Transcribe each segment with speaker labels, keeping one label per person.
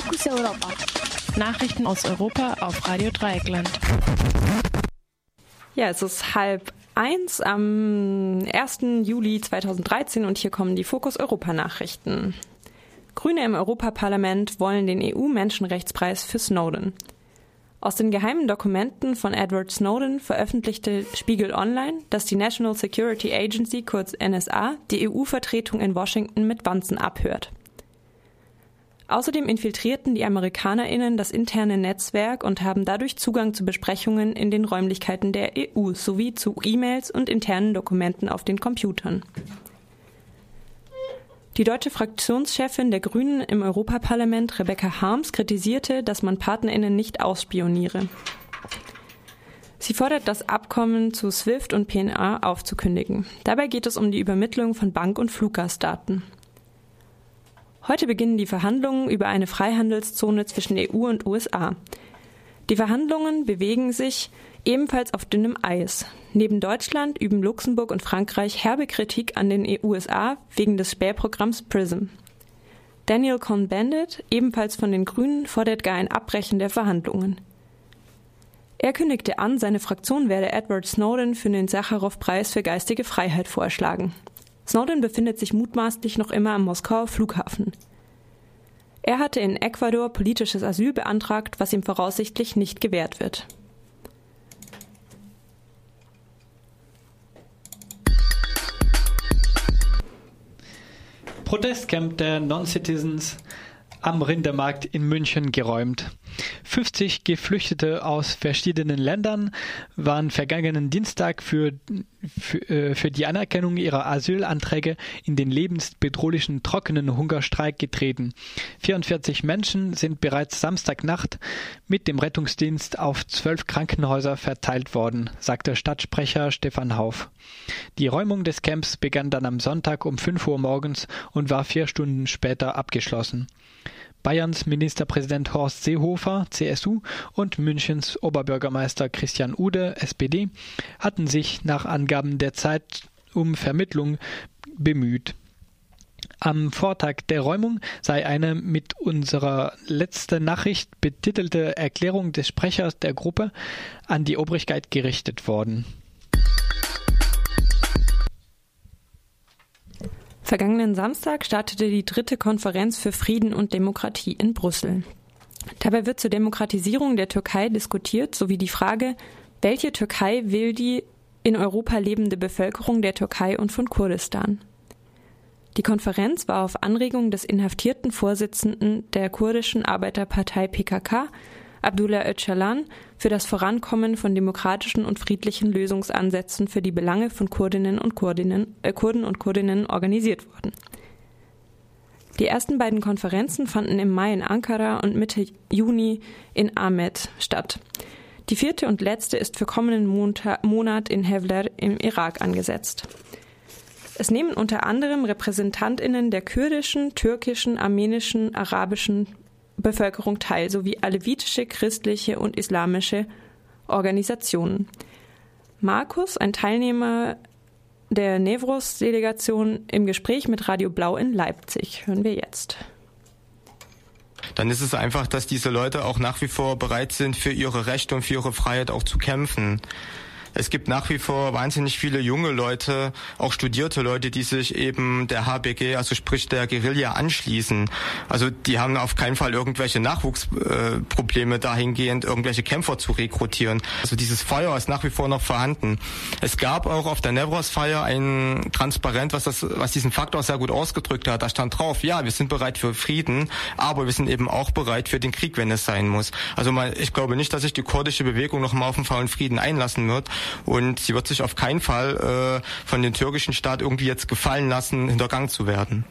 Speaker 1: Fokus Europa.
Speaker 2: Nachrichten aus Europa auf Radio Dreieckland.
Speaker 3: Ja, es ist halb eins am 1. Juli 2013 und hier kommen die Fokus Europa Nachrichten. Grüne im Europaparlament wollen den EU-Menschenrechtspreis für Snowden. Aus den geheimen Dokumenten von Edward Snowden veröffentlichte Spiegel Online, dass die National Security Agency, kurz NSA, die EU-Vertretung in Washington mit Wanzen abhört. Außerdem infiltrierten die AmerikanerInnen das interne Netzwerk und haben dadurch Zugang zu Besprechungen in den Räumlichkeiten der EU sowie zu E-Mails und internen Dokumenten auf den Computern. Die deutsche Fraktionschefin der Grünen im Europaparlament, Rebecca Harms, kritisierte, dass man PartnerInnen nicht ausspioniere. Sie fordert, das Abkommen zu SWIFT und PNA aufzukündigen. Dabei geht es um die Übermittlung von Bank- und Fluggastdaten. Heute beginnen die Verhandlungen über eine Freihandelszone zwischen EU und USA. Die Verhandlungen bewegen sich ebenfalls auf dünnem Eis. Neben Deutschland üben Luxemburg und Frankreich herbe Kritik an den USA wegen des Spähprogramms PRISM. Daniel Cohn-Bendit, ebenfalls von den Grünen, fordert gar ein Abbrechen der Verhandlungen. Er kündigte an, seine Fraktion werde Edward Snowden für den Sacharow-Preis für geistige Freiheit vorschlagen. Snowden befindet sich mutmaßlich noch immer am Moskauer Flughafen. Er hatte in Ecuador politisches Asyl beantragt, was ihm voraussichtlich nicht gewährt wird.
Speaker 4: Protestcamp der Non-Citizens am Rindermarkt in München geräumt. 50 Geflüchtete aus verschiedenen Ländern waren vergangenen Dienstag für, für, äh, für, die Anerkennung ihrer Asylanträge in den lebensbedrohlichen trockenen Hungerstreik getreten. 44 Menschen sind bereits Samstagnacht mit dem Rettungsdienst auf zwölf Krankenhäuser verteilt worden, sagte Stadtsprecher Stefan Hauf. Die Räumung des Camps begann dann am Sonntag um 5 Uhr morgens und war vier Stunden später abgeschlossen. Bayerns Ministerpräsident Horst Seehofer, CSU, und Münchens Oberbürgermeister Christian Ude, SPD, hatten sich nach Angaben der Zeit um Vermittlung bemüht. Am Vortag der Räumung sei eine mit unserer letzten Nachricht betitelte Erklärung des Sprechers der Gruppe an die Obrigkeit gerichtet worden.
Speaker 3: Vergangenen Samstag startete die dritte Konferenz für Frieden und Demokratie in Brüssel. Dabei wird zur Demokratisierung der Türkei diskutiert, sowie die Frage, welche Türkei will die in Europa lebende Bevölkerung der Türkei und von Kurdistan? Die Konferenz war auf Anregung des inhaftierten Vorsitzenden der kurdischen Arbeiterpartei PKK Abdullah Öcalan für das Vorankommen von demokratischen und friedlichen Lösungsansätzen für die Belange von Kurdinnen und Kurdinnen, äh, Kurden und Kurdinnen organisiert worden. Die ersten beiden Konferenzen fanden im Mai in Ankara und Mitte Juni in Ahmed statt. Die vierte und letzte ist für kommenden Monat in Hevler im Irak angesetzt. Es nehmen unter anderem Repräsentantinnen der kurdischen, türkischen, armenischen, arabischen Bevölkerung teil, sowie alevitische, christliche und islamische Organisationen. Markus, ein Teilnehmer der Nevros-Delegation im Gespräch mit Radio Blau in Leipzig. Hören wir jetzt.
Speaker 5: Dann ist es einfach, dass diese Leute auch nach wie vor bereit sind, für ihre Rechte und für ihre Freiheit auch zu kämpfen es gibt nach wie vor wahnsinnig viele junge Leute, auch studierte Leute, die sich eben der HBG, also sprich der Guerilla, anschließen. Also die haben auf keinen Fall irgendwelche Nachwuchsprobleme dahingehend, irgendwelche Kämpfer zu rekrutieren. Also dieses Feuer ist nach wie vor noch vorhanden. Es gab auch auf der Nevros-Feier ein Transparent, was, das, was diesen Faktor sehr gut ausgedrückt hat. Da stand drauf, ja, wir sind bereit für Frieden, aber wir sind eben auch bereit für den Krieg, wenn es sein muss. Also mal, ich glaube nicht, dass sich die kurdische Bewegung noch mal auf den faulen Frieden einlassen wird. Und sie wird sich auf keinen Fall äh, von dem türkischen Staat irgendwie jetzt gefallen lassen, hintergangen zu werden.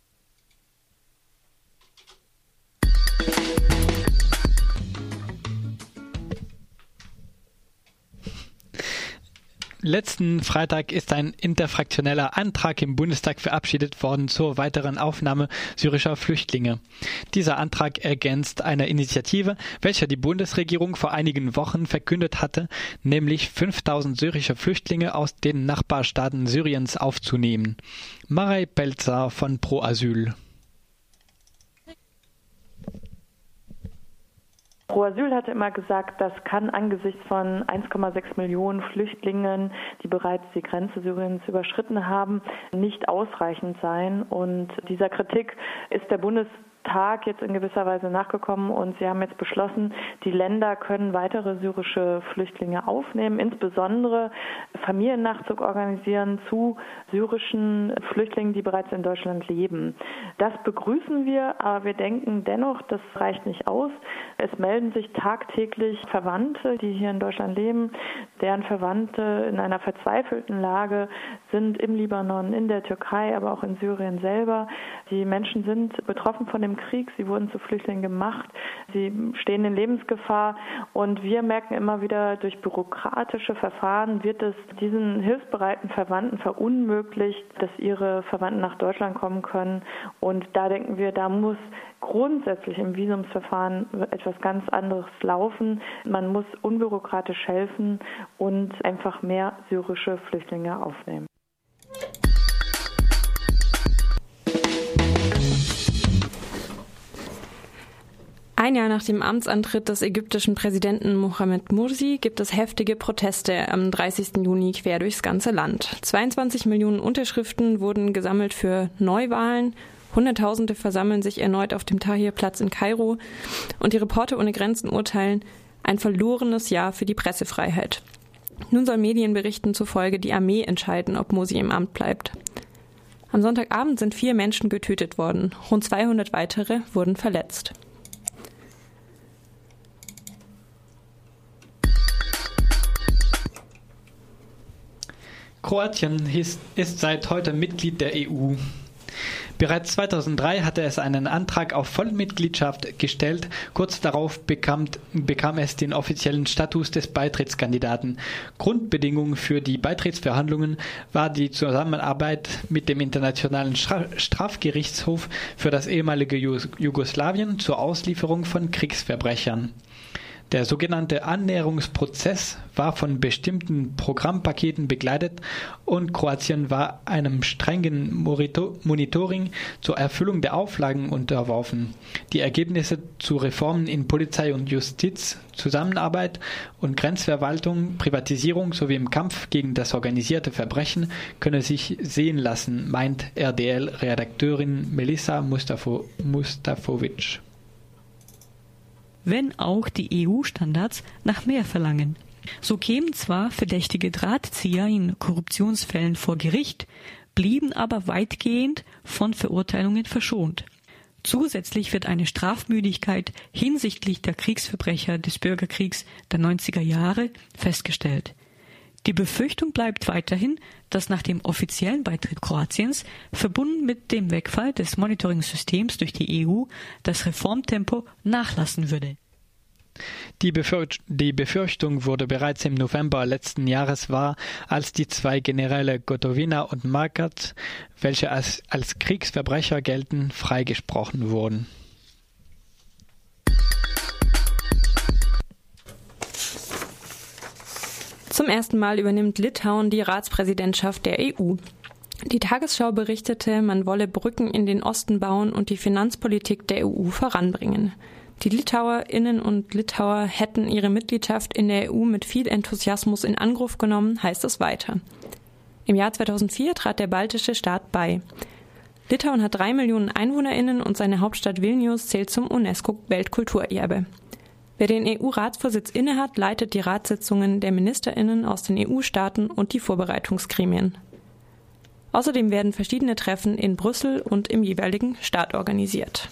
Speaker 4: Letzten Freitag ist ein interfraktioneller Antrag im Bundestag verabschiedet worden zur weiteren Aufnahme syrischer Flüchtlinge. Dieser Antrag ergänzt eine Initiative, welche die Bundesregierung vor einigen Wochen verkündet hatte, nämlich 5000 syrische Flüchtlinge aus den Nachbarstaaten Syriens aufzunehmen. Marei Pelzer von Pro Asyl.
Speaker 1: Pro Asyl hatte immer gesagt, das kann angesichts von 1,6 Millionen Flüchtlingen, die bereits die Grenze Syriens überschritten haben, nicht ausreichend sein. Und dieser Kritik ist der Bundes Tag jetzt in gewisser Weise nachgekommen und sie haben jetzt beschlossen, die Länder können weitere syrische Flüchtlinge aufnehmen, insbesondere Familiennachzug organisieren zu syrischen Flüchtlingen, die bereits in Deutschland leben. Das begrüßen wir, aber wir denken dennoch, das reicht nicht aus. Es melden sich tagtäglich Verwandte, die hier in Deutschland leben, deren Verwandte in einer verzweifelten Lage sind im Libanon, in der Türkei, aber auch in Syrien selber. Die Menschen sind betroffen von dem Krieg, sie wurden zu Flüchtlingen gemacht, sie stehen in Lebensgefahr und wir merken immer wieder, durch bürokratische Verfahren wird es diesen hilfsbereiten Verwandten verunmöglicht, dass ihre Verwandten nach Deutschland kommen können. Und da denken wir, da muss grundsätzlich im Visumsverfahren etwas ganz anderes laufen. Man muss unbürokratisch helfen und einfach mehr syrische Flüchtlinge aufnehmen.
Speaker 3: Ein Jahr nach dem Amtsantritt des ägyptischen Präsidenten Mohamed Mursi gibt es heftige Proteste am 30. Juni quer durchs ganze Land. 22 Millionen Unterschriften wurden gesammelt für Neuwahlen. Hunderttausende versammeln sich erneut auf dem Tahrirplatz in Kairo und die Reporter ohne Grenzen urteilen, ein verlorenes Jahr für die Pressefreiheit. Nun soll Medienberichten zufolge die Armee entscheiden, ob Mursi im Amt bleibt. Am Sonntagabend sind vier Menschen getötet worden, rund 200 weitere wurden verletzt.
Speaker 4: Kroatien ist, seit heute Mitglied der EU. Bereits 2003 hatte es einen Antrag auf Vollmitgliedschaft gestellt. Kurz darauf bekam, bekam, es den offiziellen Status des Beitrittskandidaten. Grundbedingung für die Beitrittsverhandlungen war die Zusammenarbeit mit dem Internationalen Strafgerichtshof für das ehemalige Jugoslawien zur Auslieferung von Kriegsverbrechern. Der sogenannte Annäherungsprozess war von bestimmten Programmpaketen begleitet und Kroatien war einem strengen Monitoring zur Erfüllung der Auflagen unterworfen. Die Ergebnisse zu Reformen in Polizei und Justiz, Zusammenarbeit und Grenzverwaltung, Privatisierung sowie im Kampf gegen das organisierte Verbrechen könne sich sehen lassen, meint RDL-Redakteurin Melissa Mustafovic
Speaker 6: wenn auch die EU-Standards nach mehr verlangen. So kämen zwar verdächtige Drahtzieher in Korruptionsfällen vor Gericht, blieben aber weitgehend von Verurteilungen verschont. Zusätzlich wird eine Strafmüdigkeit hinsichtlich der Kriegsverbrecher des Bürgerkriegs der 90er Jahre festgestellt. Die Befürchtung bleibt weiterhin, dass nach dem offiziellen Beitritt Kroatiens, verbunden mit dem Wegfall des Monitoring-Systems durch die EU, das Reformtempo nachlassen würde.
Speaker 4: Die, Befürcht die, Befürchtung wurde bereits im November letzten Jahres wahr, als die zwei Generäle Gotovina und Markat, welche als, als Kriegsverbrecher gelten, freigesprochen wurden.
Speaker 3: Zum ersten Mal übernimmt Litauen die Ratspräsidentschaft der EU. Die Tagesschau berichtete, man wolle Brücken in den Osten bauen und die Finanzpolitik der EU voranbringen. Die Litauerinnen und Litauer hätten ihre Mitgliedschaft in der EU mit viel Enthusiasmus in Angriff genommen, heißt es weiter. Im Jahr 2004 trat der baltische Staat bei. Litauen hat drei Millionen Einwohnerinnen und seine Hauptstadt Vilnius zählt zum UNESCO-Weltkulturerbe. Wer den EU-Ratsvorsitz innehat, leitet die Ratssitzungen der Ministerinnen aus den EU-Staaten und die Vorbereitungsgremien. Außerdem werden verschiedene Treffen in Brüssel und im jeweiligen Staat organisiert